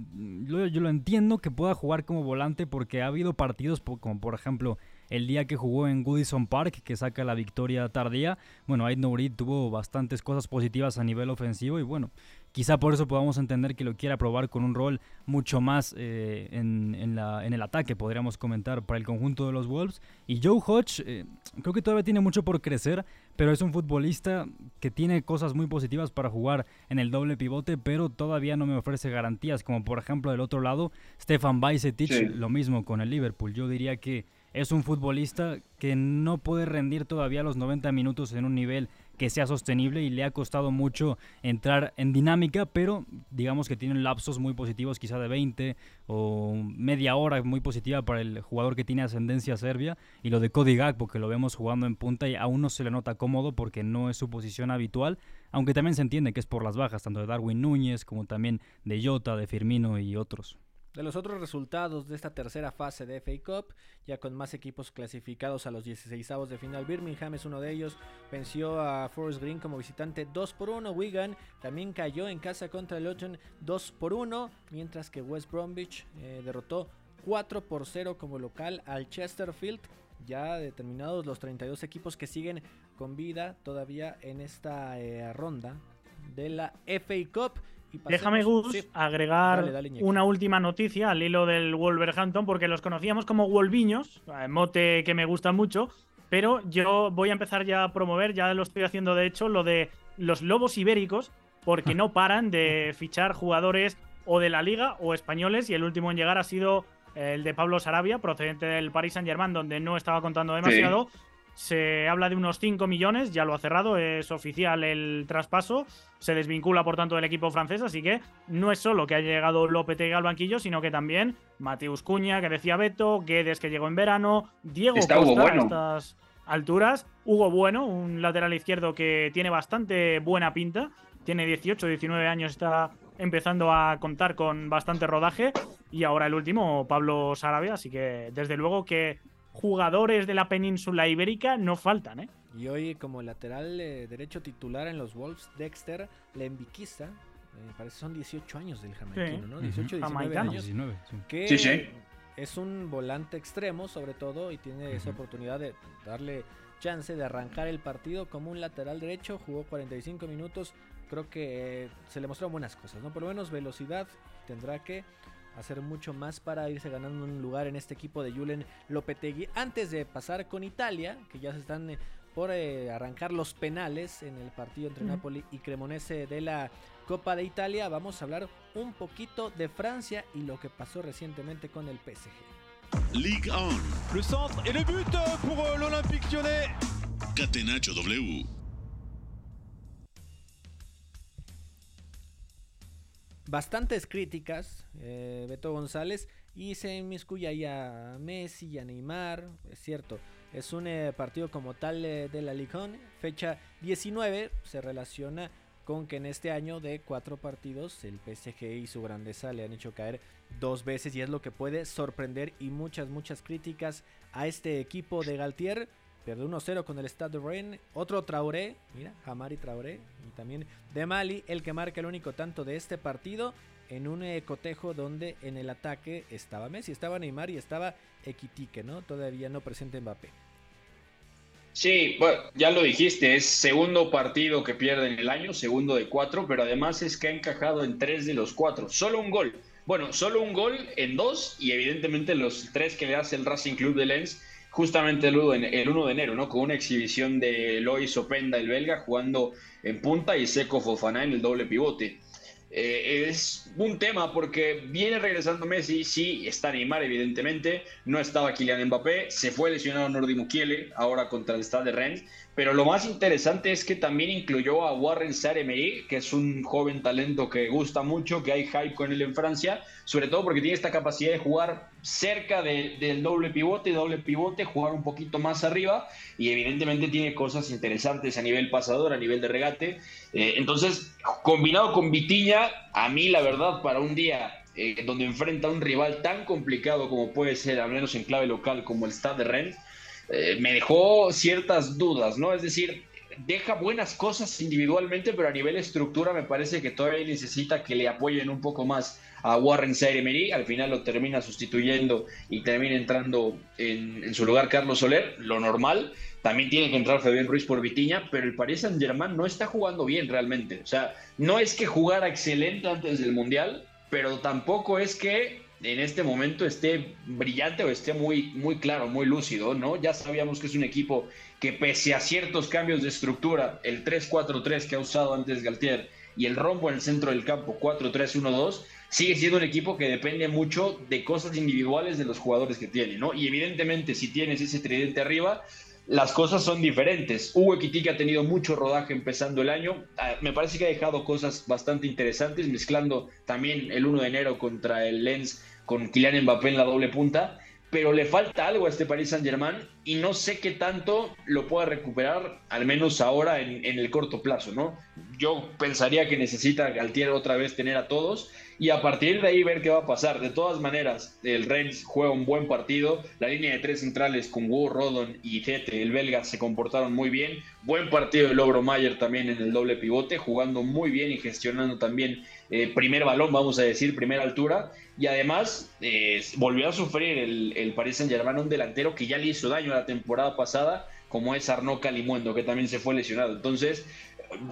yo, yo lo entiendo que pueda jugar como volante porque ha habido partidos como por ejemplo el día que jugó en Goodison Park, que saca la victoria tardía. Bueno, Aid Nouri tuvo bastantes cosas positivas a nivel ofensivo y bueno, quizá por eso podamos entender que lo quiera probar con un rol mucho más eh, en, la, en, el ataque, podríamos comentar, para el conjunto de los Wolves. Y Joe Hodge, eh, creo que todavía tiene mucho por crecer, pero es un futbolista que tiene cosas muy positivas para jugar en el doble pivote, pero todavía no me ofrece garantías, como por ejemplo del otro lado, Stefan Bajcetic, lo mismo con el Liverpool. Yo diría que es un futbolista que no puede rendir todavía los 90 minutos en un nivel que sea sostenible y le ha costado mucho entrar en dinámica, pero digamos que tiene lapsos muy positivos, quizá de 20 o media hora muy positiva para el jugador que tiene ascendencia serbia. Y lo de Cody Gakpo, que lo vemos jugando en punta y aún no se le nota cómodo porque no es su posición habitual, aunque también se entiende que es por las bajas, tanto de Darwin Núñez como también de Jota, de Firmino y otros. De los otros resultados de esta tercera fase de FA Cup, ya con más equipos clasificados a los 16 de final, Birmingham es uno de ellos, venció a Forest Green como visitante 2 por 1, Wigan también cayó en casa contra el Luton 2 por 1, mientras que West Bromwich eh, derrotó 4 por 0 como local al Chesterfield, ya determinados los 32 equipos que siguen con vida todavía en esta eh, ronda de la FA Cup. Déjame, Gus, agregar una última noticia al hilo del Wolverhampton, porque los conocíamos como Wolviños, eh, mote que me gusta mucho, pero yo voy a empezar ya a promover, ya lo estoy haciendo de hecho, lo de los lobos ibéricos, porque no paran de fichar jugadores o de la liga o españoles, y el último en llegar ha sido el de Pablo Sarabia, procedente del Paris Saint Germain, donde no estaba contando demasiado. Se habla de unos 5 millones, ya lo ha cerrado, es oficial el traspaso. Se desvincula, por tanto, del equipo francés, así que no es solo que haya llegado Lopetegui al banquillo, sino que también Mateus Cuña, que decía Beto, Guedes, que llegó en verano, Diego Costa a estas alturas, Hugo Bueno, un lateral izquierdo que tiene bastante buena pinta, tiene 18, 19 años, está empezando a contar con bastante rodaje. Y ahora el último, Pablo Sarabia. Así que desde luego que jugadores de la península ibérica no faltan, ¿eh? Y hoy como lateral eh, derecho titular en los Wolves, Dexter Lembiquista, me parece son 18 años del jamaiquino, ¿no? 18, 19 años. Que sí, sí. es un volante extremo sobre todo y tiene esa oportunidad de darle chance de arrancar el partido como un lateral derecho, jugó 45 minutos, creo que eh, se le mostraron buenas cosas, ¿no? Por lo menos velocidad tendrá que hacer mucho más para irse ganando un lugar en este equipo de Julen Lopetegui. Antes de pasar con Italia, que ya se están eh, por eh, arrancar los penales en el partido entre Napoli y Cremonese de la Copa de Italia, vamos a hablar un poquito de Francia y lo que pasó recientemente con el PSG. Ligue 1. Le centre et le but pour euh, l'Olympique lyonnais. Catenacho W. bastantes críticas, eh, Beto González, y se inmiscuye ahí a Messi y a Neymar, es cierto. Es un eh, partido como tal eh, de la Ligue fecha 19, se relaciona con que en este año de cuatro partidos el PSG y su grandeza le han hecho caer dos veces y es lo que puede sorprender y muchas, muchas críticas a este equipo de Galtier Pierde 1-0 con el Stade de Rennes. Otro Traoré, mira, Hamari Traoré. Y también de Mali, el que marca el único tanto de este partido. En un eh, cotejo donde en el ataque estaba Messi, estaba Neymar y estaba Equitique, ¿no? Todavía no presente Mbappé. Sí, bueno, ya lo dijiste, es segundo partido que pierde en el año, segundo de cuatro, pero además es que ha encajado en tres de los cuatro, solo un gol. Bueno, solo un gol en dos y evidentemente los tres que le hace el Racing Club de Lens justamente el 1 de enero, ¿no? Con una exhibición de Lois Openda, el belga, jugando en punta y Seco Fofana en el doble pivote. Eh, es un tema porque viene regresando Messi, sí, está Neymar evidentemente, no estaba Kylian Mbappé, se fue lesionado Nordi Mukiele ahora contra el Stade de Rennes, pero lo más interesante es que también incluyó a Warren Saremery, que es un joven talento que gusta mucho, que hay hype con él en Francia, sobre todo porque tiene esta capacidad de jugar cerca del doble pivote, doble pivote, jugar un poquito más arriba y evidentemente tiene cosas interesantes a nivel pasador, a nivel de regate. Eh, entonces, combinado con Vitiña, a mí la verdad para un día eh, donde enfrenta a un rival tan complicado como puede ser, al menos en clave local, como el Stade de Rennes, eh, me dejó ciertas dudas, ¿no? Es decir, deja buenas cosas individualmente, pero a nivel estructura me parece que todavía necesita que le apoyen un poco más a Warren Saire Al final lo termina sustituyendo y termina entrando en, su lugar Carlos Soler, lo normal. También tiene que entrar Fabián Ruiz por Vitiña, pero el Paris Saint Germain no está jugando bien realmente. O sea, no es que jugara excelente antes del Mundial, pero tampoco es que en este momento esté brillante o esté muy, muy claro, muy lúcido, ¿no? Ya sabíamos que es un equipo que pese a ciertos cambios de estructura, el 3-4-3 que ha usado antes Galtier y el rombo en el centro del campo 4-3-1-2, sigue siendo un equipo que depende mucho de cosas individuales de los jugadores que tiene, ¿no? Y evidentemente si tienes ese tridente arriba, las cosas son diferentes. Hugo Equitique ha tenido mucho rodaje empezando el año. Ah, me parece que ha dejado cosas bastante interesantes, mezclando también el 1 de enero contra el Lens con Kylian Mbappé en la doble punta, pero le falta algo a este Paris Saint-Germain y no sé qué tanto lo pueda recuperar, al menos ahora en, el corto plazo, ¿no? Yo pensaría que necesita Galtier otra vez tener a todos y a partir de ahí ver qué va a pasar. De todas maneras, el Rennes juega un buen partido, la línea de tres centrales con Wu, Rodon y Tete, el belga, se comportaron muy bien. Buen partido de Logro Mayer también en el doble pivote, jugando muy bien y gestionando también eh, primer balón, vamos a decir, primera altura. Y además eh, volvió a sufrir el, Paris Saint Germain, un delantero que ya le hizo daño la temporada pasada, como es Arnaud Calimuendo, que también se fue lesionado. Entonces,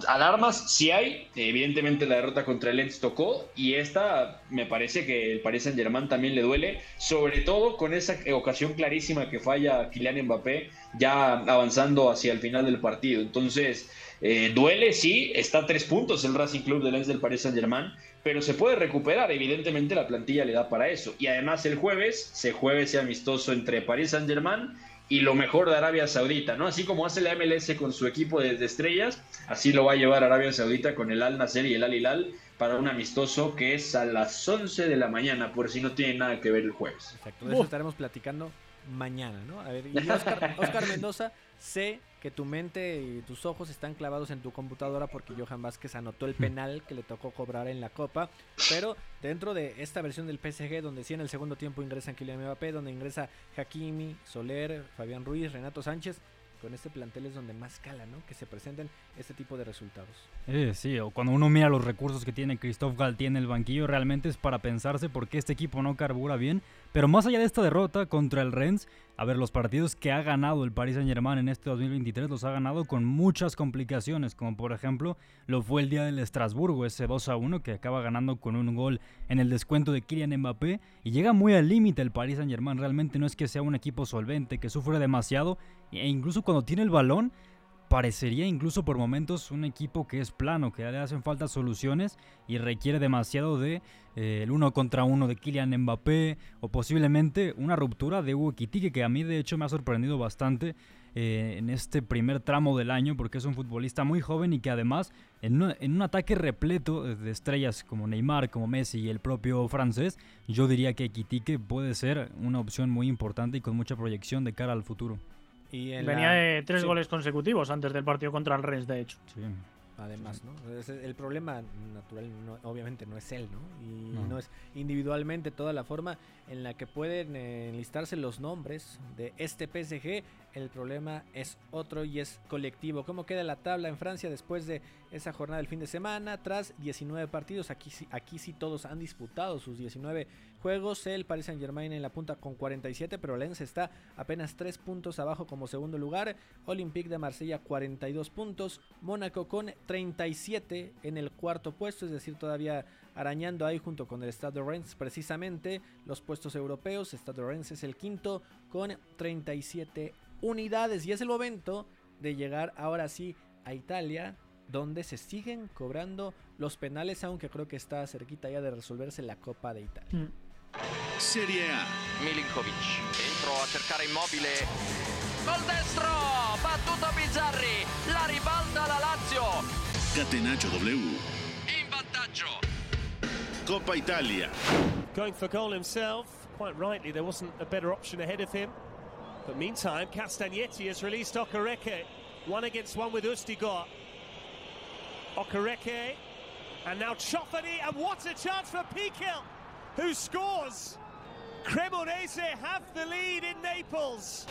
alarmas sí hay. Evidentemente la derrota contra el Lens tocó y esta me parece que el Paris Saint Germain también le duele, sobre todo con esa ocasión clarísima que falla Kylian Mbappé ya avanzando hacia el final del partido. Entonces, eh, duele, sí, está a tres puntos el Racing Club de Lens del Paris Saint Germain, pero se puede recuperar, evidentemente la plantilla le da para eso. Y además el jueves se juega ese amistoso entre Paris Saint Germain y lo mejor de Arabia Saudita, ¿no? Así como hace la MLS con su equipo de, estrellas, así lo va a llevar Arabia Saudita con el Al Nasser y el Al Hilal para un amistoso que es a las 11 de la mañana, por si no tiene nada que ver el jueves. Exacto, de eso estaremos platicando mañana, ¿no? A ver, y Oscar, Oscar Mendoza, sé que tu mente y tus ojos están clavados en tu computadora porque Johan Vázquez anotó el penal que le tocó cobrar en la Copa, pero dentro de esta versión del PSG donde sí en el segundo tiempo ingresan Kylian Mbappé, donde ingresa Hakimi, Soler, Fabián Ruiz, Renato Sánchez, con este plantel es donde más cala, ¿no? Que se presenten este tipo de resultados. Eh, sí, o cuando uno mira los recursos que tiene Christophe Galtier en el banquillo, realmente es para pensarse por qué este equipo no carbura bien. Pero más allá de esta derrota contra el Rennes, a ver, los partidos que ha ganado el Paris Saint Germain en este 2023 los ha ganado con muchas complicaciones, como por ejemplo lo fue el día del Estrasburgo, ese 2 a 1 que acaba ganando con un gol en el descuento de Kylian Mbappé y llega muy al límite el Paris Saint Germain. Realmente no es que sea un equipo solvente, que sufre demasiado e incluso cuando tiene el balón parecería incluso por momentos un equipo que es plano, que le hacen falta soluciones y requiere demasiado de eh, el uno contra uno de Kylian Mbappé o posiblemente una ruptura de Hugo Kitike que a mí de hecho me ha sorprendido bastante eh, en este primer tramo del año porque es un futbolista muy joven y que además en, en un ataque repleto de estrellas como Neymar, como Messi y el propio francés, yo diría que Kitike puede ser una opción muy importante y con mucha proyección de cara al futuro. Venía de tres goles consecutivos antes del partido contra el Rennes, de hecho. Sí. Además, ¿no? El problema natural, obviamente, no es él, ¿no? Y no. es individualmente toda la forma en la que pueden eh, enlistarse los nombres de este PSG. El problema es otro y es colectivo. ¿Cómo queda la tabla en Francia después de esa jornada del fin de semana? Tras 19 partidos, aquí, aquí sí todos han disputado sus 19 juegos. El Paris Saint Germain en la punta con 47, pero Lens está apenas 3 puntos abajo como segundo lugar. Olympique de Marsella 42 puntos. Mónaco con 37 en el cuarto puesto, es decir, todavía arañando ahí junto con el Stade de Reims precisamente los puestos europeos. Stade de Reims es el quinto con 37 unidades y es el momento de llegar ahora sí a Italia donde se siguen cobrando los penales, aunque creo que está cerquita ya de resolverse la Copa de Italia. Mm. Serie A. Milinkovic. Entro a cercare Immobile. Gol destro! battuto Bizzarri, la ribalta la Lazio. Catenaccio W. In vantaggio. Coppa Italia. Going for goal himself. Quite rightly, there wasn't a better option ahead of him. But meantime, Castagnetti has released Okereke. One against one with Ustigor. Okereke. And now Chofani. And what a chance for Pikil, who scores. Cremonese have the lead in Naples.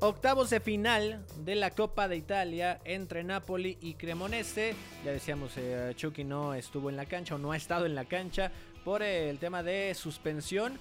Octavos de final de la Copa de Italia entre Napoli y Cremonese. Ya decíamos, eh, Chucky no estuvo en la cancha o no ha estado en la cancha por el tema de suspensión.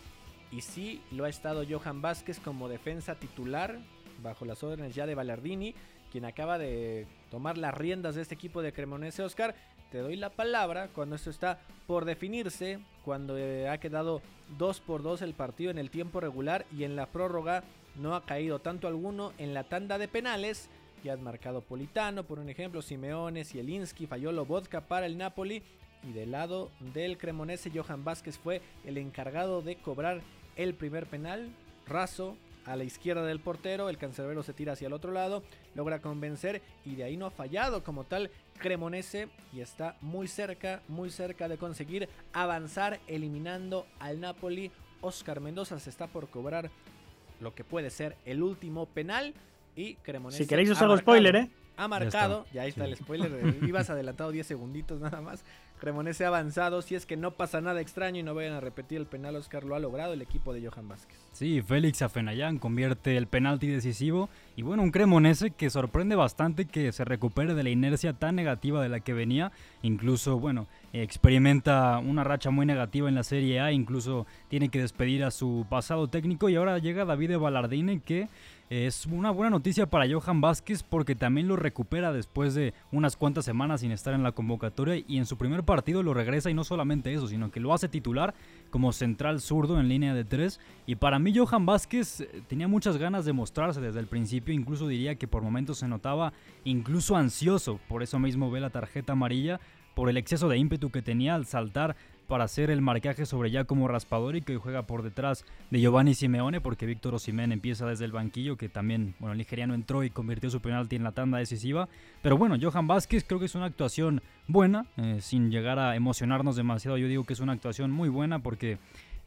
Y sí lo ha estado Johan Vázquez como defensa titular bajo las órdenes ya de Ballardini, quien acaba de tomar las riendas de este equipo de Cremonese. Oscar, te doy la palabra cuando esto está por definirse, cuando eh, ha quedado 2 por 2 el partido en el tiempo regular y en la prórroga no ha caído tanto alguno en la tanda de penales. Ya han marcado Politano, por un ejemplo, Simeone, Zielinski, falló Vodka para el Napoli. Y del lado del Cremonese, Johan Vázquez fue el encargado de cobrar el primer penal. Raso a la izquierda del portero, el cancerbero se tira hacia el otro lado, logra convencer y de ahí no ha fallado como tal Cremonese y está muy cerca, muy cerca de conseguir avanzar eliminando al Napoli. Oscar Mendoza se está por cobrar lo que puede ser el último penal y Cremonese. Si queréis os hago spoiler, ¿eh? Ha marcado, ya, ahí está el spoiler, ibas adelantado 10 segunditos nada más. Cremonese avanzado, si es que no pasa nada extraño y no vayan a repetir el penal, Oscar lo ha logrado el equipo de Johan Vázquez. Sí, Félix Afenayán convierte el penalti decisivo y bueno, un Cremonese que sorprende bastante que se recupere de la inercia tan negativa de la que venía, incluso bueno, experimenta una racha muy negativa en la Serie A, incluso tiene que despedir a su pasado técnico y ahora llega David Ballardini que es una buena noticia para Johan Vázquez porque también lo recupera después de unas cuantas semanas sin estar en la convocatoria y en su primer partido lo regresa y no solamente eso, sino que lo hace titular como central zurdo en línea de tres. Y para mí Johan Vázquez eh, tenía muchas ganas de mostrarse desde el principio, incluso diría que por momentos se notaba incluso ansioso, por eso mismo ve la tarjeta amarilla, por el exceso de ímpetu que tenía al saltar para hacer el marcaje sobre Giacomo Raspadori que juega por detrás de Giovanni Simeone porque Víctor Osimhen empieza desde el banquillo que también, bueno, el nigeriano entró y convirtió su penalti en la tanda decisiva. Pero bueno, Johan Vázquez creo que es una actuación buena, eh, sin llegar a emocionarnos demasiado. Yo digo que es una actuación muy buena porque...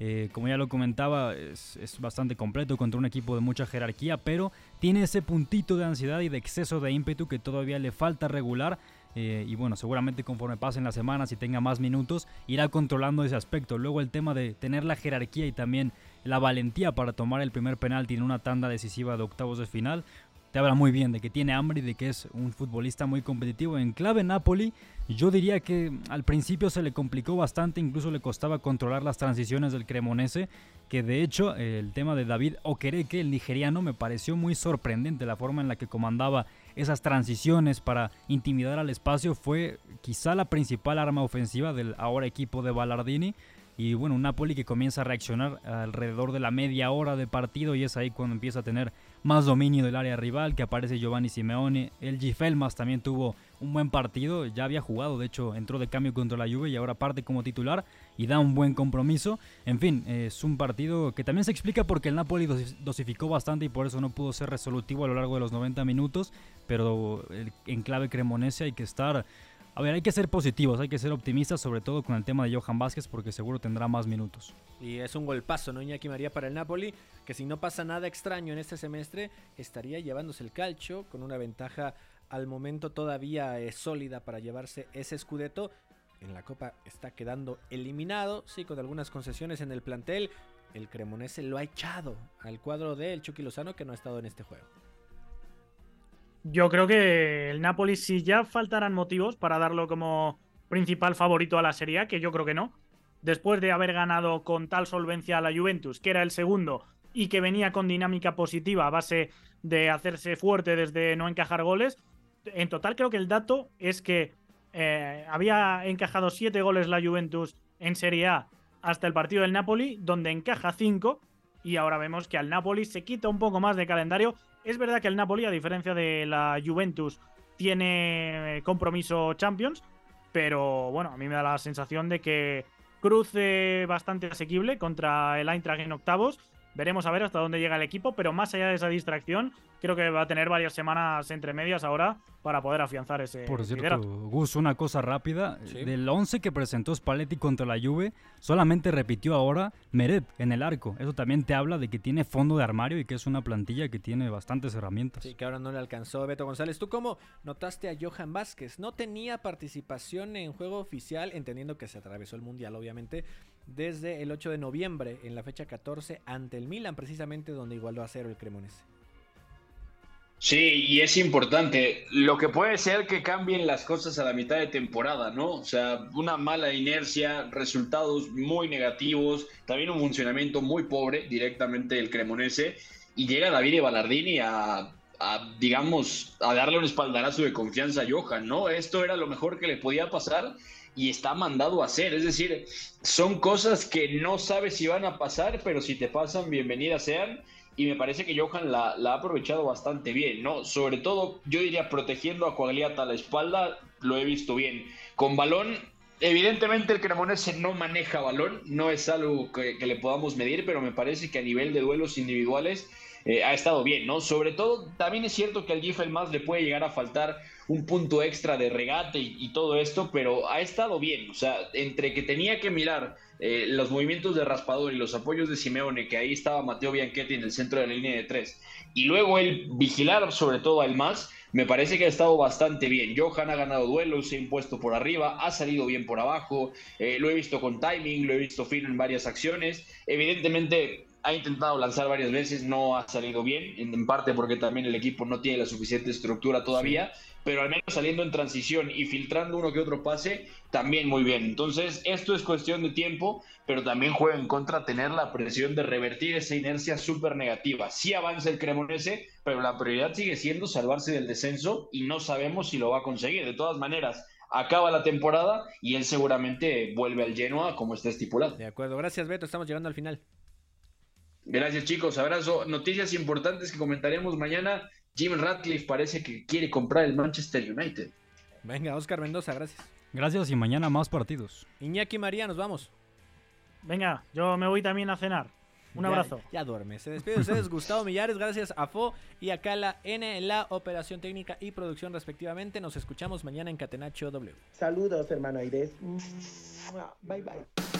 Eh, como ya lo comentaba, es, es, bastante completo contra un equipo de mucha jerarquía, pero tiene ese puntito de ansiedad y de exceso de ímpetu que todavía le falta regular eh, y bueno, seguramente conforme pasen las semanas y tenga más minutos, irá controlando ese aspecto. Luego el tema de tener la jerarquía y también la valentía para tomar el primer penalti en una tanda decisiva de octavos de final, te habla muy bien de que tiene hambre y de que es un futbolista muy competitivo. En clave Napoli, yo diría que al principio se le complicó bastante, incluso le costaba controlar las transiciones del Cremonese, que de hecho el tema de David Okereke, el nigeriano, me pareció muy sorprendente la forma en la que comandaba esas transiciones para intimidar al espacio fue quizá la principal arma ofensiva del ahora equipo de Ballardini. Y bueno, un Napoli que comienza a reaccionar alrededor de la media hora de partido y es ahí cuando empieza a tener más dominio del área rival, que aparece Giovanni Simeone. El Gifelmas también tuvo un buen partido, ya había jugado, de hecho entró de cambio contra la Juve y ahora parte como titular y da un buen compromiso. En fin, es un partido que también se explica porque el Napoli dosificó bastante y por eso no pudo ser resolutivo a lo largo de los 90 minutos, pero en clave cremonese hay que estar a ver, hay que ser positivos, hay que ser optimistas, sobre todo con el tema de Johan Vázquez, porque seguro tendrá más minutos. Y es un golpazo, ¿no? Iñaki María para el Napoli, que si no pasa nada extraño en este semestre, estaría llevándose el calcio con una ventaja al momento todavía eh, sólida para llevarse ese escudeto. En la Copa está quedando eliminado, sí, con algunas concesiones en el plantel. El Cremonese lo ha echado al cuadro del Chucky Lozano, que no ha estado en este juego. Yo creo que el Napoli, si ya faltaran motivos para darlo como principal favorito a la Serie que yo creo que no, después de haber ganado con tal solvencia a la Juventus, que era el segundo y que venía con dinámica positiva a base de hacerse fuerte desde no encajar goles, en total creo que el dato es que eh, había encajado siete goles la Juventus en Serie A hasta el partido del Napoli, donde encaja cinco, y ahora vemos que al Napoli se quita un poco más de calendario es verdad que el Napoli, a diferencia de la Juventus, tiene compromiso Champions, pero bueno, a mí me da la sensación de que cruce bastante asequible contra el Eintracht en octavos. Veremos a ver hasta dónde llega el equipo, pero más allá de esa distracción, creo que va a tener varias semanas entre medias ahora para poder afianzar ese Por cierto, liderato. Gus, una cosa rápida. Sí. Del 11 que presentó Spalletti contra la Juve, solamente repitió ahora Meret en el arco. Eso también te habla de que tiene fondo de armario y que es una plantilla que tiene bastantes herramientas. Sí, que ahora no le alcanzó Beto González. ¿Tú cómo notaste a Johan Vázquez? No tenía participación en juego oficial, entendiendo que se atravesó el Mundial, obviamente, desde el 8 de noviembre, en la fecha 14, ante el Milan, precisamente donde igualó a cero el Cremonese. Sí, y es importante. Lo que puede ser que cambien las cosas a la mitad de temporada, ¿no? O sea, una mala inercia, resultados muy negativos, también un funcionamiento muy pobre directamente del Cremonese. Y llega David Ballardini a, a, digamos, a darle un espaldarazo de confianza a Johan, ¿no? Esto era lo mejor que le podía pasar y está mandado a hacer. Es decir, son cosas que no sabes si van a pasar, pero si te pasan, bienvenidas sean y me parece que Johan la, ha aprovechado bastante bien, ¿no? Sobre todo, yo diría, protegiendo a Coagliata a la espalda, lo he visto bien. Con balón, evidentemente el Cremonese no maneja balón, no es algo que, que le podamos medir, pero me parece que a nivel de duelos individuales eh, ha estado bien, ¿no? Sobre todo, también es cierto que al Gifel más le puede llegar a faltar un punto extra de regate y, todo esto, pero ha estado bien, o sea, entre que tenía que mirar eh, los movimientos de raspador y los apoyos de Simeone, que ahí estaba Mateo Bianchetti en el centro de la línea de tres, y luego el vigilar sobre todo al más, me parece que ha estado bastante bien. Johan ha ganado duelos, se ha impuesto por arriba, ha salido bien por abajo, eh, lo he visto con timing, lo he visto fino en varias acciones, evidentemente ha intentado lanzar varias veces, no ha salido bien, en, parte porque también el equipo no tiene la suficiente estructura todavía. Sí pero al menos saliendo en transición y filtrando uno que otro pase, también muy bien. Entonces, esto es cuestión de tiempo, pero también juega en contra tener la presión de revertir esa inercia súper negativa. Sí avanza el Cremonese, pero la prioridad sigue siendo salvarse del descenso y no sabemos si lo va a conseguir. De todas maneras, acaba la temporada y él seguramente vuelve al Genoa como está estipulado. De acuerdo, gracias Beto, estamos llegando al final. Gracias chicos, abrazo. Noticias importantes que comentaremos mañana. Jim Ratcliffe parece que quiere comprar el Manchester United. Venga, Oscar Mendoza, gracias. Gracias y mañana más partidos. Iñaki María, nos vamos. Venga, yo me voy también a cenar. Un ya, abrazo. Ya duerme. Se despide de ustedes Gustavo Millares, gracias a Fo y a Cala N en la operación técnica y producción respectivamente. Nos escuchamos mañana en Catenacho W. Saludos, hermano Aires. Bye bye.